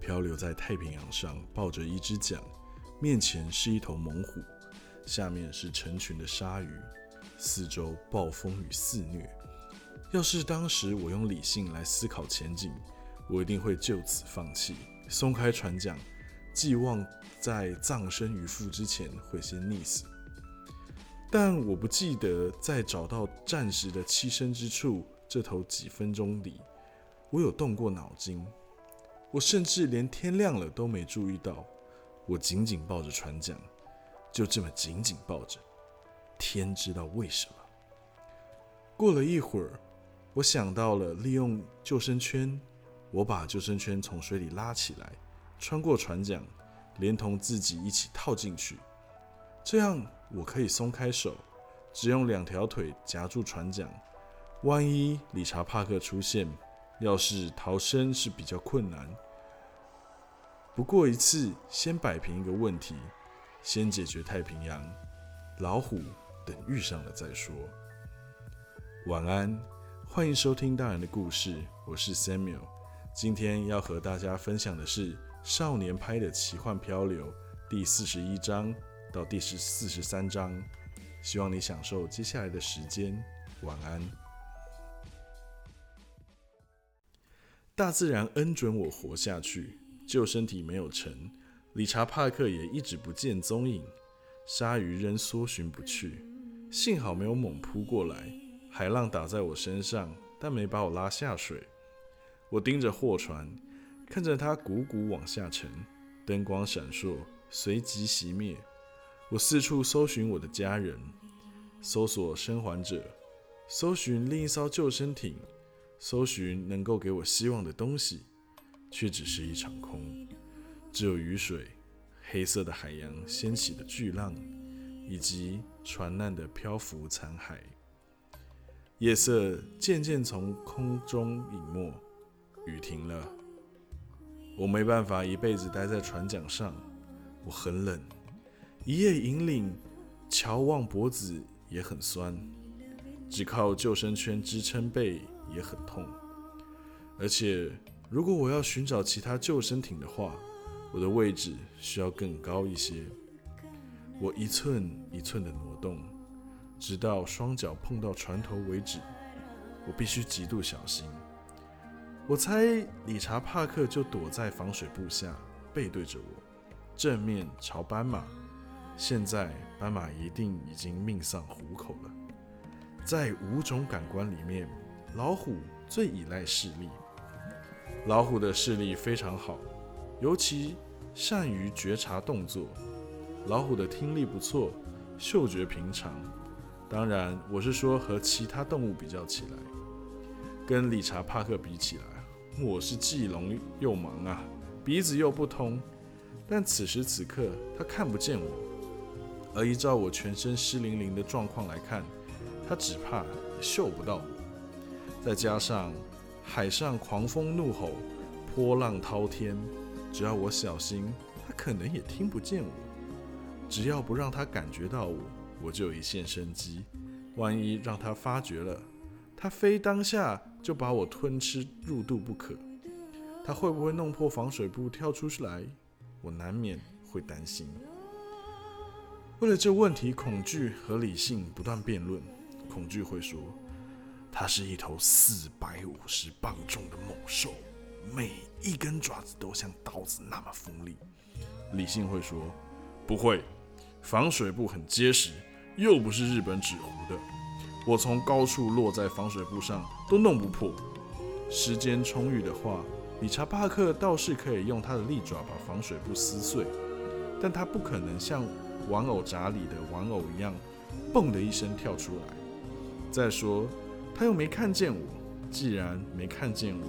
漂流在太平洋上，抱着一只桨，面前是一头猛虎，下面是成群的鲨鱼，四周暴风雨肆虐。要是当时我用理性来思考前景，我一定会就此放弃，松开船桨，寄望在葬身鱼腹之前会先溺死。但我不记得在找到暂时的栖身之处这头几分钟里。我有动过脑筋，我甚至连天亮了都没注意到。我紧紧抱着船桨，就这么紧紧抱着。天知道为什么。过了一会儿，我想到了利用救生圈，我把救生圈从水里拉起来，穿过船桨，连同自己一起套进去。这样我可以松开手，只用两条腿夹住船桨。万一理查·帕克出现，要是逃生是比较困难，不过一次先摆平一个问题，先解决太平洋老虎，等遇上了再说。晚安，欢迎收听大人的故事，我是 Samuel。今天要和大家分享的是《少年拍的奇幻漂流》第四十一章到第十四十三章，希望你享受接下来的时间。晚安。大自然恩准我活下去，救生体没有沉，理查·帕克也一直不见踪影，鲨鱼仍搜寻不去。幸好没有猛扑过来，海浪打在我身上，但没把我拉下水。我盯着货船，看着它汩汩往下沉，灯光闪烁，随即熄灭。我四处搜寻我的家人，搜索生还者，搜寻另一艘救生艇。搜寻能够给我希望的东西，却只是一场空。只有雨水、黑色的海洋掀起的巨浪，以及船难的漂浮残骸。夜色渐渐从空中隐没，雨停了。我没办法一辈子待在船桨上，我很冷。一夜引领，瞧望脖子也很酸，只靠救生圈支撑背。也很痛，而且如果我要寻找其他救生艇的话，我的位置需要更高一些。我一寸一寸的挪动，直到双脚碰到船头为止。我必须极度小心。我猜理查·帕克就躲在防水布下，背对着我，正面朝斑马。现在斑马一定已经命丧虎口了。在五种感官里面。老虎最依赖视力，老虎的视力非常好，尤其善于觉察动作。老虎的听力不错，嗅觉平常。当然，我是说和其他动物比较起来，跟理查·帕克比起来，我是既聋又盲啊，鼻子又不通。但此时此刻，他看不见我，而依照我全身湿淋淋的状况来看，他只怕嗅不到我。再加上海上狂风怒吼，波浪滔天，只要我小心，他可能也听不见我。只要不让他感觉到我，我就有一线生机。万一让他发觉了，他非当下就把我吞吃入肚不可。他会不会弄破防水布跳出来？我难免会担心。为了这问题，恐惧和理性不断辩论。恐惧会说。它是一头四百五十磅重的猛兽，每一根爪子都像刀子那么锋利。理性会说：“不会，防水布很结实，又不是日本纸糊的。我从高处落在防水布上都弄不破。时间充裕的话，理查·帕克倒是可以用他的利爪把防水布撕碎，但他不可能像玩偶闸里的玩偶一样，嘣的一声跳出来。再说。”他又没看见我，既然没看见我，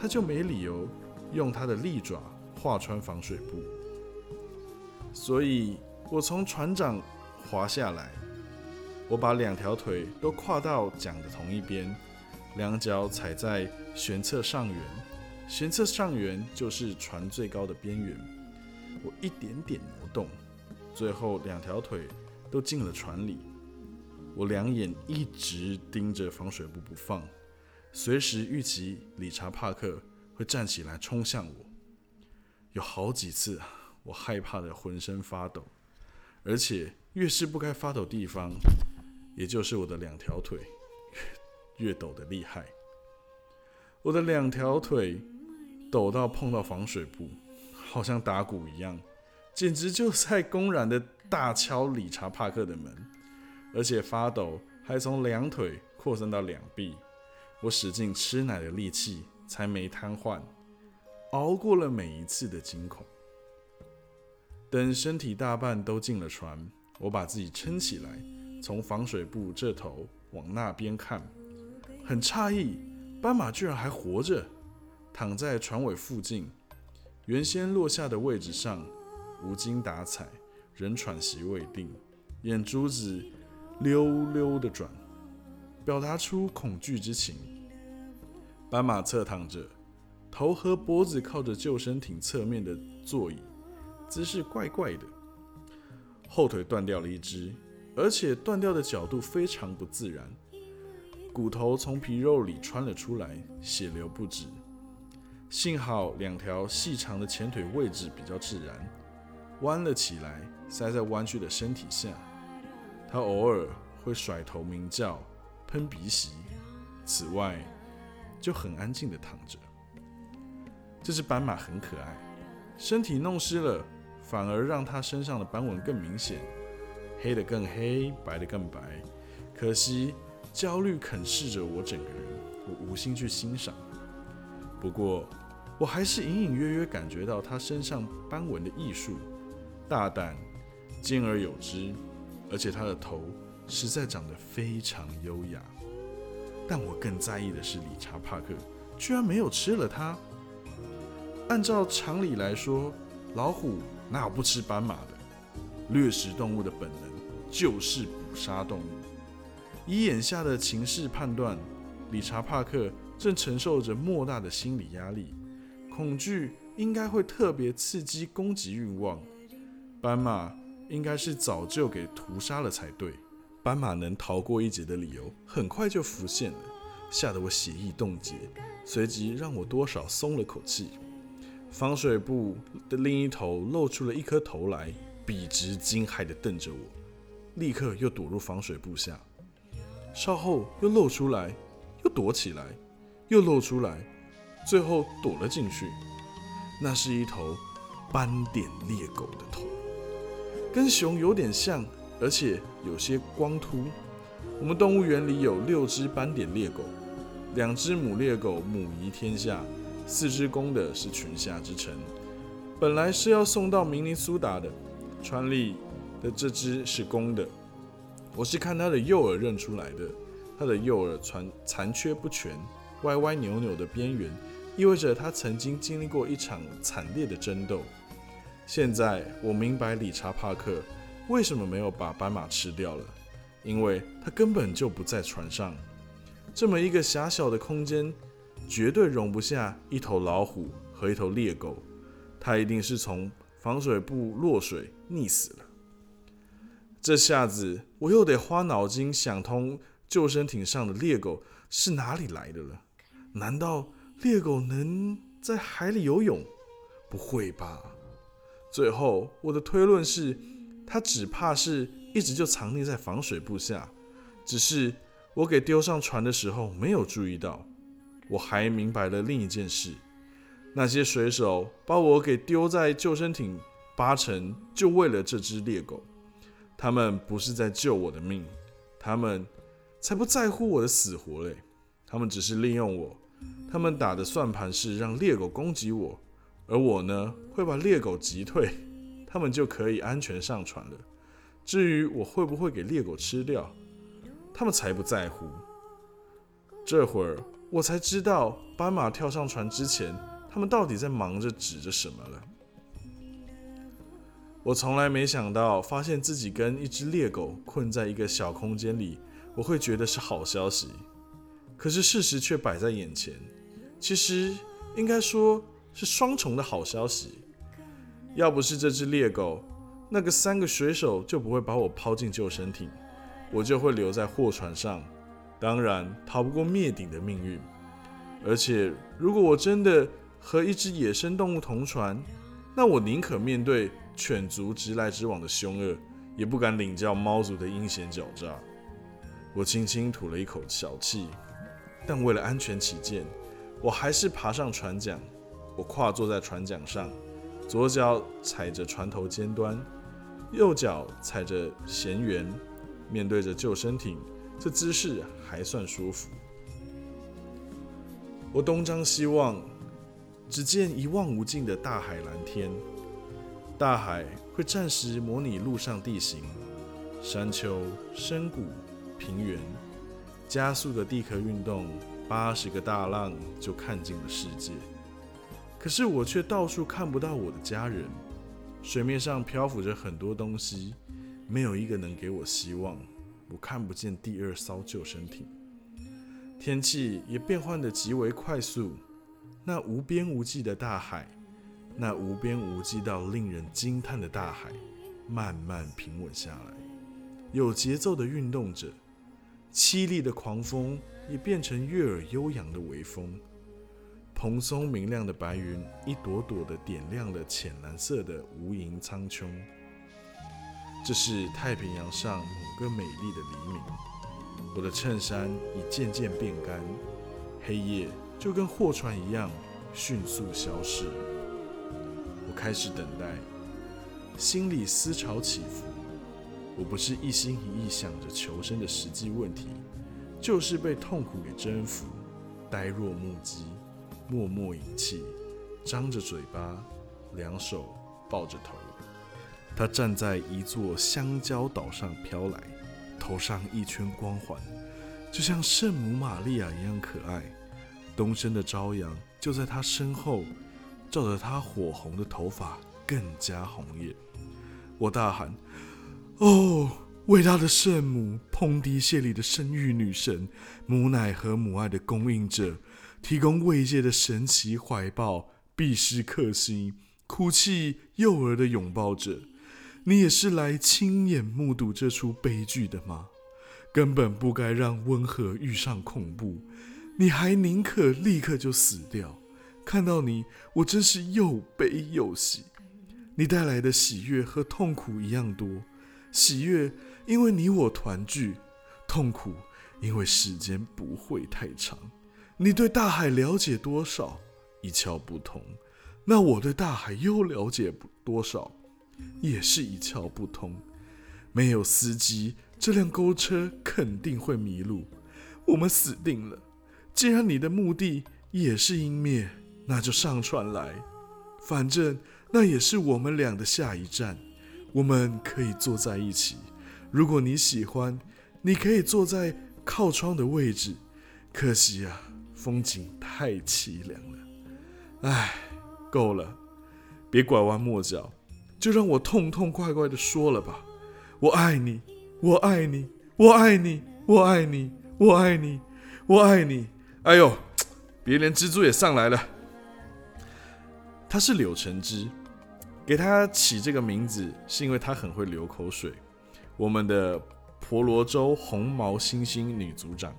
他就没理由用他的利爪划穿防水布。所以，我从船长滑下来，我把两条腿都跨到桨的同一边，两脚踩在舷侧上缘，舷侧上缘就是船最高的边缘。我一点点挪动，最后两条腿都进了船里。我两眼一直盯着防水布不放，随时预期理查·帕克会站起来冲向我。有好几次，我害怕的浑身发抖，而且越是不该发抖地方，也就是我的两条腿，越抖得厉害。我的两条腿抖到碰到防水布，好像打鼓一样，简直就在公然的大敲理查·帕克的门，而且发抖还从两腿扩散到两臂。我使尽吃奶的力气才没瘫痪，熬过了每一次的惊恐。等身体大半都进了船，我把自己撑起来，从防水布这头往那边看，很诧异，斑马居然还活着，躺在船尾附近，原先落下的位置上，无精打采，仍喘息未定，眼珠子溜溜的转。表达出恐惧之情。斑马侧躺着，头和脖子靠着救生艇侧面的座椅，姿势怪怪的。后腿断掉了一只，而且断掉的角度非常不自然，骨头从皮肉里穿了出来，血流不止。幸好两条细长的前腿位置比较自然，弯了起来，塞在弯曲的身体下。它偶尔会甩头鸣叫。喷鼻息，此外就很安静的躺着。这只斑马很可爱，身体弄湿了，反而让它身上的斑纹更明显，黑的更黑，白的更白。可惜焦虑啃噬着我整个人，我无心去欣赏。不过我还是隐隐约约感觉到它身上斑纹的艺术，大胆，兼而有之，而且它的头。实在长得非常优雅，但我更在意的是理查·帕克居然没有吃了它。按照常理来说，老虎哪有不吃斑马的？掠食动物的本能就是捕杀动物。以眼下的情势判断，理查·帕克正承受着莫大的心理压力，恐惧应该会特别刺激攻击欲望。斑马应该是早就给屠杀了才对。斑马能逃过一劫的理由很快就浮现了，吓得我血液冻结，随即让我多少松了口气。防水布的另一头露出了一颗头来，笔直惊骇地瞪着我，立刻又躲入防水布下。稍后又露出来，又躲起来，又露出来，最后躲了进去。那是一头斑点猎狗的头，跟熊有点像。而且有些光秃。我们动物园里有六只斑点猎狗，两只母猎狗母仪天下，四只公的是群下之臣。本来是要送到明尼苏达的，川利的这只是公的。我是看它的右耳认出来的，它的右耳残残缺不全，歪歪扭扭的边缘，意味着它曾经经历过一场惨烈的争斗。现在我明白理查·帕克。为什么没有把斑马吃掉了？因为它根本就不在船上。这么一个狭小的空间，绝对容不下一头老虎和一头猎狗。它一定是从防水布落水溺死了。这下子我又得花脑筋想通救生艇上的猎狗是哪里来的了。难道猎狗能在海里游泳？不会吧？最后我的推论是。他只怕是一直就藏匿在防水布下，只是我给丢上船的时候没有注意到。我还明白了另一件事：那些水手把我给丢在救生艇，八成就为了这只猎狗。他们不是在救我的命，他们才不在乎我的死活嘞。他们只是利用我，他们打的算盘是让猎狗攻击我，而我呢会把猎狗击退。他们就可以安全上船了。至于我会不会给猎狗吃掉，他们才不在乎。这会儿我才知道，斑马跳上船之前，他们到底在忙着指着什么了。我从来没想到，发现自己跟一只猎狗困在一个小空间里，我会觉得是好消息。可是事实却摆在眼前，其实应该说是双重的好消息。要不是这只猎狗，那个三个水手就不会把我抛进救生艇，我就会留在货船上，当然逃不过灭顶的命运。而且，如果我真的和一只野生动物同船，那我宁可面对犬族直来直往的凶恶，也不敢领教猫族的阴险狡诈。我轻轻吐了一口小气，但为了安全起见，我还是爬上船桨。我跨坐在船桨上，左脚踩着船头尖端，右脚踩着舷缘，面对着救生艇，这姿势还算舒服。我东张西望，只见一望无尽的大海蓝天。大海会暂时模拟陆上地形，山丘、深谷、平原，加速的地壳运动，八十个大浪就看尽了世界。可是我却到处看不到我的家人。水面上漂浮着很多东西，没有一个能给我希望。我看不见第二艘救生艇。天气也变换得极为快速，那无边无际的大海，那无边无际到令人惊叹的大海，慢慢平稳下来，有节奏的运动着。凄厉的狂风也变成悦耳悠扬的微风。蓬松明亮的白云，一朵朵的点亮了浅蓝色的无垠苍穹。这是太平洋上某个美丽的黎明。我的衬衫已渐渐变干，黑夜就跟货船一样迅速消失。我开始等待，心里思潮起伏。我不是一心一意想着求生的实际问题，就是被痛苦给征服，呆若木鸡，默默饮气，张着嘴巴，两手抱着头。他站在一座香蕉岛上飘来。头上一圈光环，就像圣母玛利亚一样可爱。东升的朝阳就在他身后，照着他火红的头发更加红艳。我大喊：“哦，伟大的圣母，蓬迪谢里的生育女神，母奶和母爱的供应者，提供慰藉的神奇怀抱，必是克星，哭泣幼儿的拥抱者。”你也是来亲眼目睹这出悲剧的吗？根本不该让温和遇上恐怖，你还宁可立刻就死掉。看到你，我真是又悲又喜。你带来的喜悦和痛苦一样多，喜悦因为你我团聚，痛苦因为时间不会太长。你对大海了解多少？一窍不通。那我对大海又了解多少？也是一窍不通，没有司机，这辆钩车肯定会迷路，我们死定了。既然你的目的也是湮灭，那就上船来，反正那也是我们俩的下一站。我们可以坐在一起，如果你喜欢，你可以坐在靠窗的位置。可惜啊，风景太凄凉了。唉，够了，别拐弯抹角。就让我痛痛快快的说了吧，我爱你，我爱你，我爱你，我爱你，我爱你，我爱你。哎呦，别连蜘蛛也上来了。她是柳橙汁，给她起这个名字是因为她很会流口水。我们的婆罗洲红毛猩猩女组长，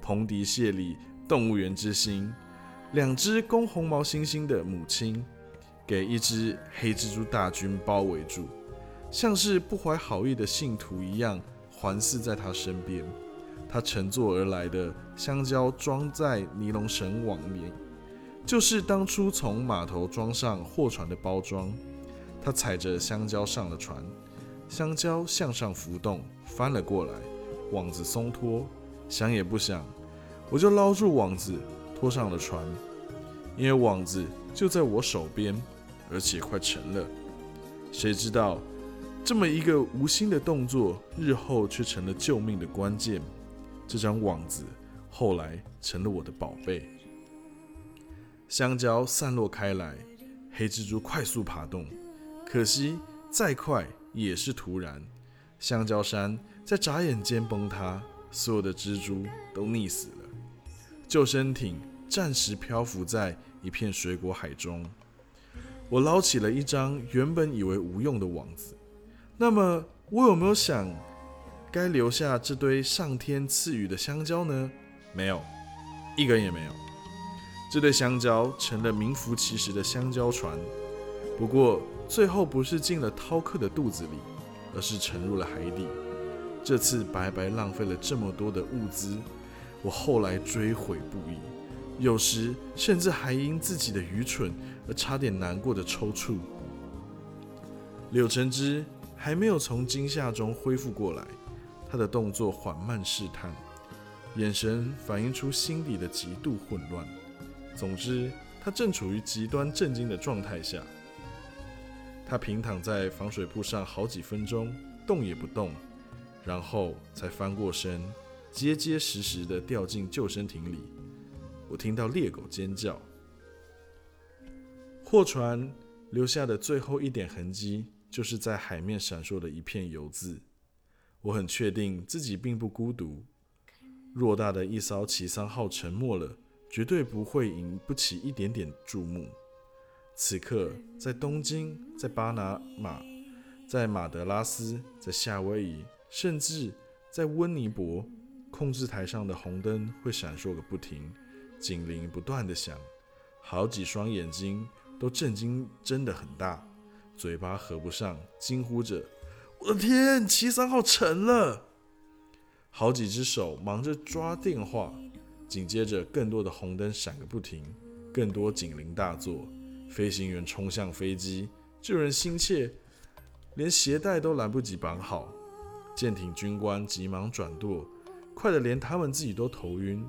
蓬迪谢里动物园之星，两只公红毛猩猩的母亲。给一只黑蜘蛛大军包围住，像是不怀好意的信徒一样环伺在他身边。他乘坐而来的香蕉装在尼龙绳网里，就是当初从码头装上货船的包装。他踩着香蕉上了船，香蕉向上浮动，翻了过来，网子松脱，想也不想，我就捞住网子，拖上了船，因为网子就在我手边。而且快沉了，谁知道这么一个无心的动作，日后却成了救命的关键。这张网子后来成了我的宝贝。香蕉散落开来，黑蜘蛛快速爬动，可惜再快也是突然。香蕉山在眨眼间崩塌，所有的蜘蛛都溺死了。救生艇暂时漂浮在一片水果海中。我捞起了一张原本以为无用的网子，那么我有没有想该留下这堆上天赐予的香蕉呢？没有，一根也没有。这对香蕉成了名副其实的香蕉船。不过最后不是进了饕客的肚子里，而是沉入了海底。这次白白浪费了这么多的物资，我后来追悔不已，有时甚至还因自己的愚蠢而差点难过的抽搐。柳橙汁还没有从惊吓中恢复过来，他的动作缓慢试探，眼神反映出心底的极度混乱。总之，他正处于极端震惊的状态下。他平躺在防水布上好几分钟，动也不动，然后才翻过身，结结实实的掉进救生艇里。我听到猎狗尖叫。货船留下的最后一点痕迹。就是在海面闪烁的一片油渍，我很确定自己并不孤独。偌大的一艘奇桑号沉没了，绝对不会引不起一点点注目。此刻，在东京，在巴拿马，在马德拉斯，在夏威夷，甚至在温尼伯，控制台上的红灯会闪烁个不停，警铃不断的响，好几双眼睛都震惊，真的很大。嘴巴合不上，惊呼着：“我的天，七三号沉了！”好几只手忙着抓电话，紧接着更多的红灯闪个不停，更多警铃大作，飞行员冲向飞机，救人心切，连鞋带都来不及绑好。舰艇军官急忙转舵，快得连他们自己都头晕，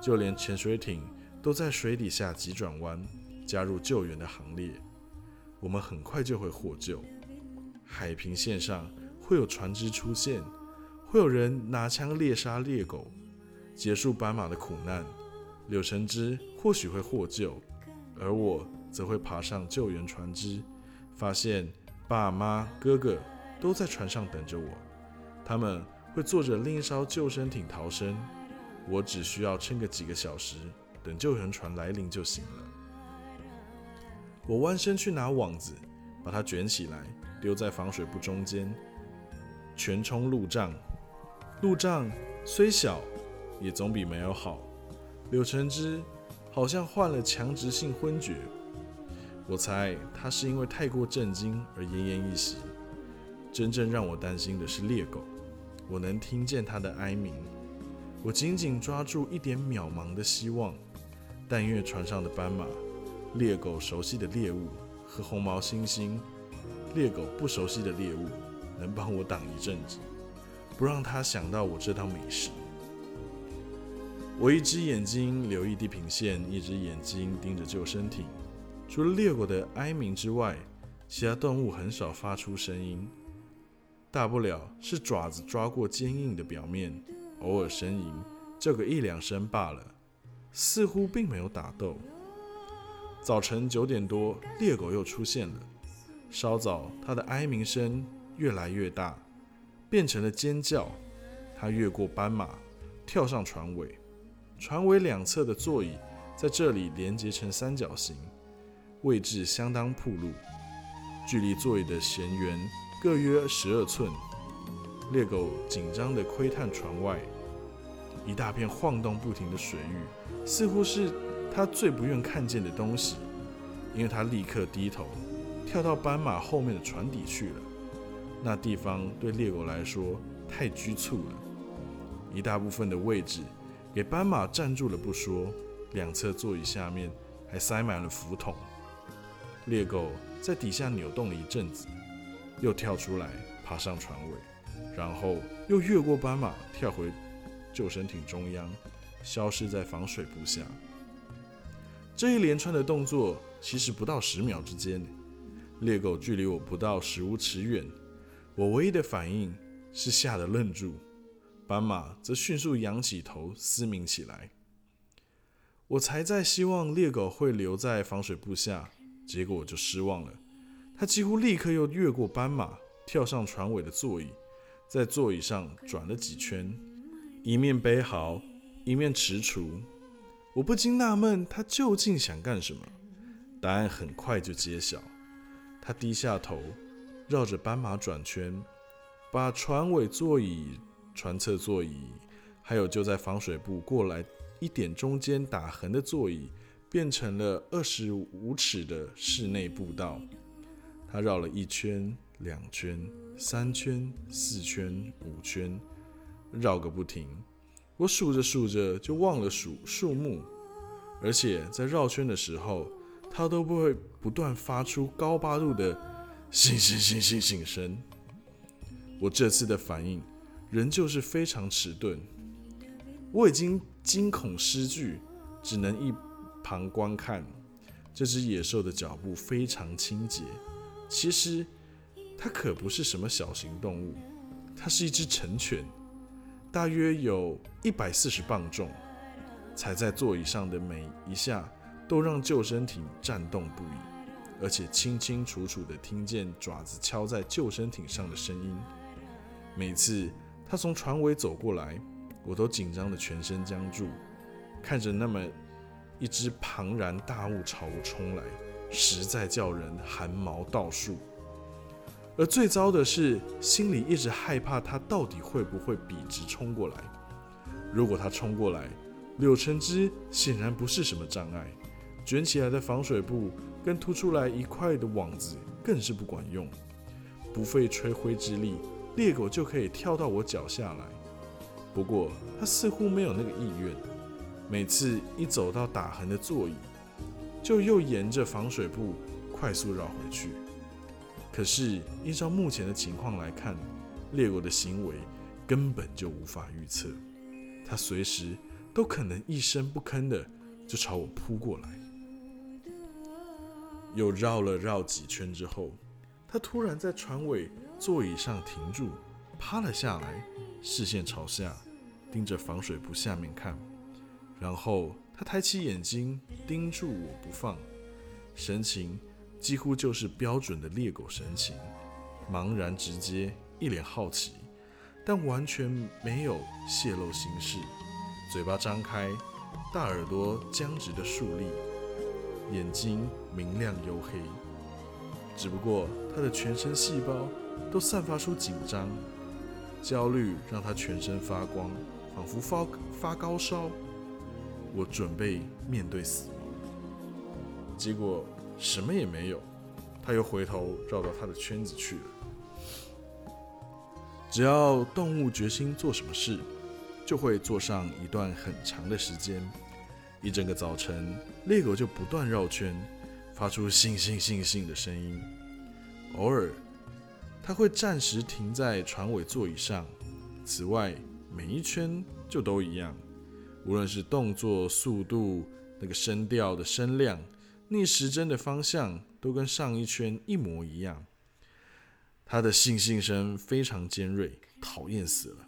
就连潜水艇都在水底下急转弯，加入救援的行列。我们很快就会获救。海平线上会有船只出现，会有人拿枪猎杀猎狗，结束斑马的苦难。柳橙汁或许会获救，而我则会爬上救援船只，发现爸妈、哥哥都在船上等着我。他们会坐着另一艘救生艇逃生，我只需要撑个几个小时，等救援船来临就行了。我弯身去拿网子，把它卷起来，丢在防水布中间，全冲路障。路障虽小，也总比没有好。柳橙汁好像患了强直性昏厥，我猜他是因为太过震惊而奄奄一息。真正让我担心的是猎狗，我能听见它的哀鸣。我紧紧抓住一点渺茫的希望，但因为船上的斑马。猎狗熟悉的猎物和红毛猩猩，猎狗不熟悉的猎物能帮我挡一阵子，不让它想到我这道美食。我一只眼睛留意地平线，一只眼睛盯着救生艇。除了猎狗的哀鸣之外，其他动物很少发出声音，大不了是爪子抓过坚硬的表面，偶尔呻吟，叫个一两声罢了，似乎并没有打斗。早晨九点多，猎狗又出现了。稍早，它的哀鸣声越来越大，变成了尖叫。它越过斑马，跳上船尾。船尾两侧的座椅在这里连接成三角形，位置相当铺路，距离座椅的舷缘各约十二寸。猎狗紧张地窥探船外，一大片晃动不停的水域，似乎是。他最不愿看见的东西，因为他立刻低头，跳到斑马后面的船底去了。那地方对猎狗来说太拘促了，一大部分的位置给斑马占住了不说，两侧座椅下面还塞满了浮筒。猎狗在底下扭动了一阵子，又跳出来，爬上船尾，然后又越过斑马，跳回救生艇中央，消失在防水布下。这一连串的动作其实不到十秒之间，猎狗距离我不到十五尺远。我唯一的反应是吓得愣住，斑马则迅速仰起头嘶鸣起来。我才在希望猎狗会留在防水布下，结果我就失望了。他几乎立刻又越过斑马，跳上船尾的座椅，在座椅上转了几圈，一面背好，一面踟蹰。我不禁纳闷，他究竟想干什么？答案很快就揭晓。他低下头，绕着斑马转圈，把船尾座椅、船侧座椅，还有就在防水布过来一点中间打横的座椅，变成了二十五尺的室内步道。它绕了一圈、两圈、三圈、四圈、五圈，绕个不停。我数着数着就忘了数数目，而且在绕圈的时候，它都不会不断发出高八度的“醒醒醒醒醒”声。我这次的反应仍旧是非常迟钝，我已经惊恐失据，只能一旁观看。这只野兽的脚步非常清洁，其实它可不是什么小型动物，它是一只成犬，大约有一百四十磅重，踩在座椅上的每一下都让救生艇颤动不已，而且清清楚楚地听见爪子敲在救生艇上的声音。每次它从船尾走过来，我都紧张的全身僵住，看着那么一只庞然大物朝我冲来，实在叫人寒毛倒竖。而最糟的是，心里一直害怕他到底会不会笔直冲过来。如果他冲过来，柳橙汁显然不是什么障碍，卷起来的防水布跟凸出来一块的网子更是不管用，不费吹灰之力。猎狗就可以跳到我脚下来，不过它似乎没有那个意愿。每次一走到打横的座椅，就又沿着防水布快速绕回去。可是依照目前的情况来看，猎狗的行为根本就无法预测，它随时都可能一声不吭的就朝我扑过来。又绕了绕几圈之后，它突然在船尾。座椅上停住，趴了下来，视线朝下，盯着防水布下面看。然后他抬起眼睛，盯住我不放，神情几乎就是标准的猎狗神情，茫然直接，一脸好奇，但完全没有泄露心事。嘴巴张开，大耳朵僵直的竖立，眼睛明亮黝黑。只不过他的全身细胞。都散发出紧张、焦虑，让他全身发光，仿佛发发高烧。我准备面对死亡，结果什么也没有。他又回头绕到他的圈子去了。只要动物决心做什么事，就会做上一段很长的时间。一整个早晨，猎狗就不断绕圈，发出“信信信信”的声音，偶尔。它会暂时停在船尾座椅上。此外，每一圈就都一样，无论是动作速度、那个声调的声量、逆时针的方向，都跟上一圈一模一样。它的信信声非常尖锐，讨厌死了。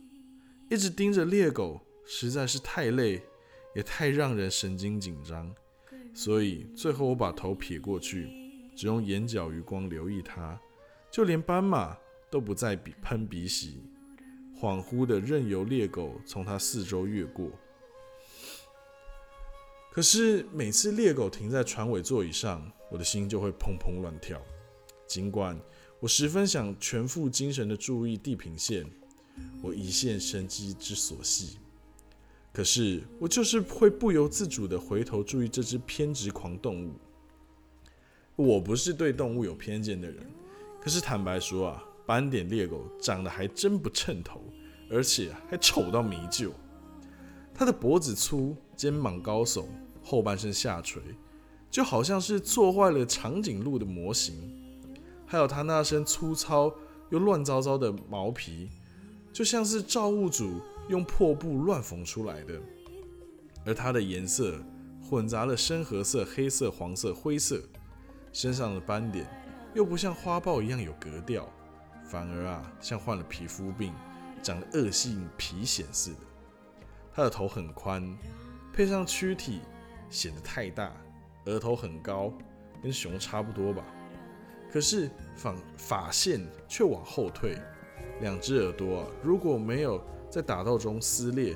一直盯着猎狗实在是太累，也太让人神经紧张。所以最后我把头撇过去，只用眼角余光留意它。就连斑马都不再比喷鼻息，恍惚的任由猎狗从它四周越过。可是每次猎狗停在船尾座椅上，我的心就会砰砰乱跳。尽管我十分想全副精神的注意地平线，我一线生机之所系，可是我就是会不由自主的回头注意这只偏执狂动物。我不是对动物有偏见的人。可是坦白说啊，斑点猎狗长得还真不称头，而且还丑到没救。它的脖子粗，肩膀高耸，后半身下垂，就好像是做坏了长颈鹿的模型。还有它那身粗糙又乱糟糟的毛皮，就像是造物主用破布乱缝出来的。而它的颜色混杂了深褐色、黑色、黄色、灰色，身上的斑点。又不像花豹一样有格调，反而啊像患了皮肤病、长了恶性皮癣似的。它的头很宽，配上躯体显得太大，额头很高，跟熊差不多吧。可是发发线却往后退，两只耳朵啊如果没有在打斗中撕裂，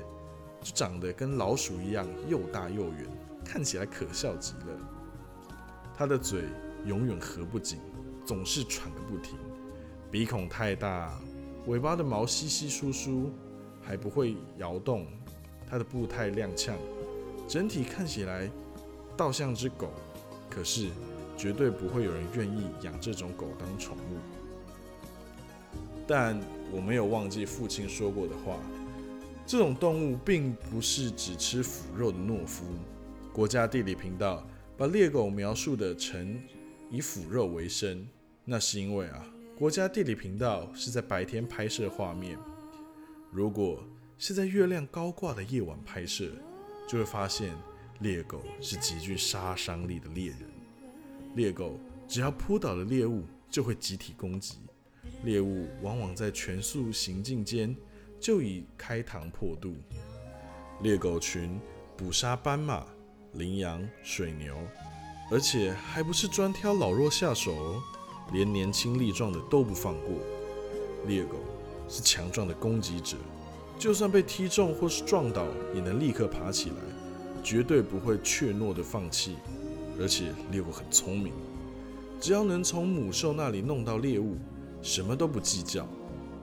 就长得跟老鼠一样又大又圆，看起来可笑极了。它的嘴永远合不紧。总是喘个不停，鼻孔太大，尾巴的毛稀稀疏疏，还不会摇动。它的步态踉跄，整体看起来倒像只狗，可是绝对不会有人愿意养这种狗当宠物。但我没有忘记父亲说过的话，这种动物并不是只吃腐肉的懦夫。国家地理频道把猎狗描述的成以腐肉为生，那是因为啊，国家地理频道是在白天拍摄画面，如果是在月亮高挂的夜晚拍摄，就会发现猎狗是极具杀伤力的猎人。猎狗只要扑倒了猎物，就会集体攻击。猎物往往在全速行进间就已开膛破肚。猎狗群捕杀斑马、羚羊、水牛，而且还不是专挑老弱下手哦，连年轻力壮的都不放过。猎狗是强壮的攻击者，就算被踢中或是撞倒，也能立刻爬起来，绝对不会怯懦的放弃。而且猎狗很聪明，只要能从母兽那里弄到猎物。什么都不计较，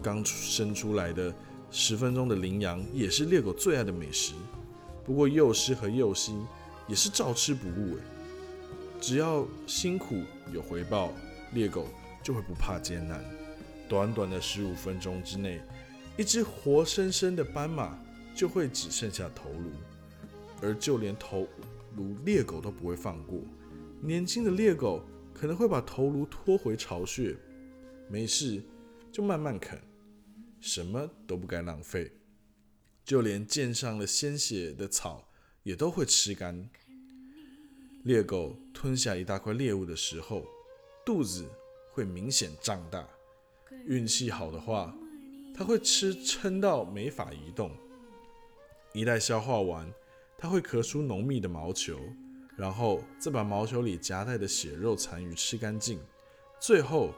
刚生出来的十分钟的羚羊也是猎狗最爱的美食。不过幼狮和幼蜥也是照吃不误诶。只要辛苦有回报，猎狗就会不怕艰难。短短的十五分钟之内，一只活生生的斑马就会只剩下头颅，而就连头颅猎狗都不会放过。年轻的猎狗可能会把头颅拖回巢穴。没事，就慢慢啃，什么都不该浪费，就连溅上了鲜血的草也都会吃干。猎狗吞下一大块猎物的时候，肚子会明显胀大，运气好的话，它会吃撑到没法移动。一旦消化完，它会咳出浓密的毛球，然后再把毛球里夹带的血肉残余吃干净，最后。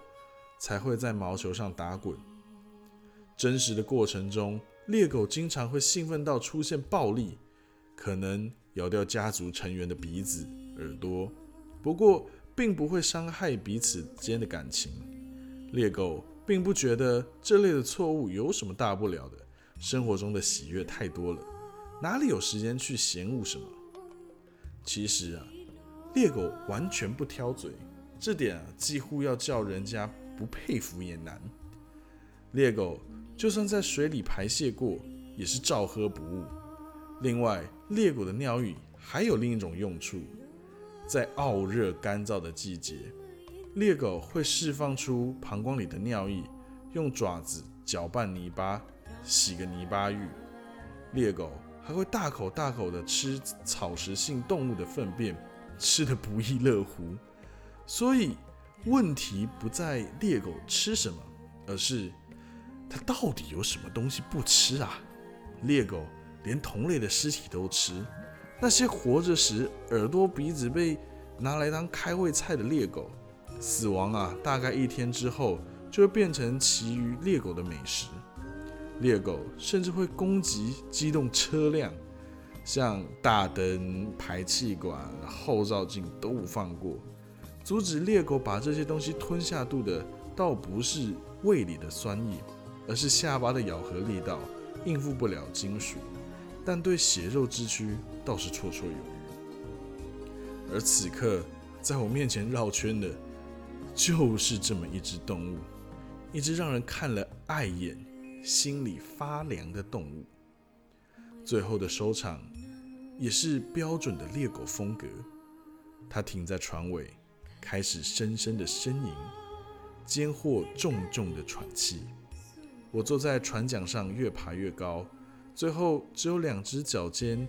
才会在毛球上打滚。真实的过程中，猎狗经常会兴奋到出现暴力，可能咬掉家族成员的鼻子、耳朵，不过并不会伤害彼此间的感情。猎狗并不觉得这类的错误有什么大不了的，生活中的喜悦太多了，哪里有时间去嫌恶什么？其实啊，猎狗完全不挑嘴，这点啊几乎要叫人家。不佩服也难。猎狗就算在水里排泄过，也是照喝不误。另外，猎狗的尿液还有另一种用处，在傲热干燥的季节，猎狗会释放出膀胱里的尿液，用爪子搅拌泥巴，洗个泥巴浴。猎狗还会大口大口的吃草食性动物的粪便，吃的不亦乐乎。所以。问题不在猎狗吃什么，而是它到底有什么东西不吃啊？猎狗连同类的尸体都吃，那些活着时耳朵鼻子被拿来当开胃菜的猎狗，死亡啊，大概一天之后就会变成其余猎狗的美食。猎狗甚至会攻击机动车辆，像大灯、排气管、后照镜都不放过。阻止猎狗把这些东西吞下肚的，倒不是胃里的酸液，而是下巴的咬合力道应付不了金属，但对血肉之躯倒是绰绰有余。而此刻在我面前绕圈的，就是这么一只动物，一只让人看了碍眼、心里发凉的动物。最后的收场也是标准的猎狗风格，它停在船尾。开始深深的呻吟，间或重重的喘气。我坐在船桨上，越爬越高，最后只有两只脚尖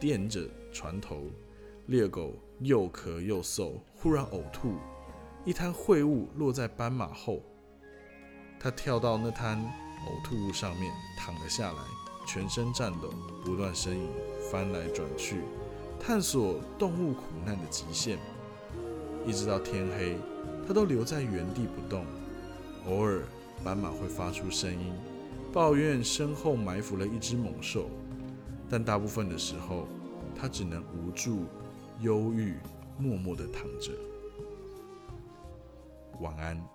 垫着船头。猎狗又咳又嗽，忽然呕吐，一滩秽物落在斑马后。它跳到那滩呕吐物上面，躺了下来，全身颤抖，不断呻吟，翻来转去，探索动物苦难的极限。一直到天黑，它都留在原地不动。偶尔，斑马会发出声音，抱怨身后埋伏了一只猛兽，但大部分的时候，它只能无助、忧郁、默默地躺着。晚安。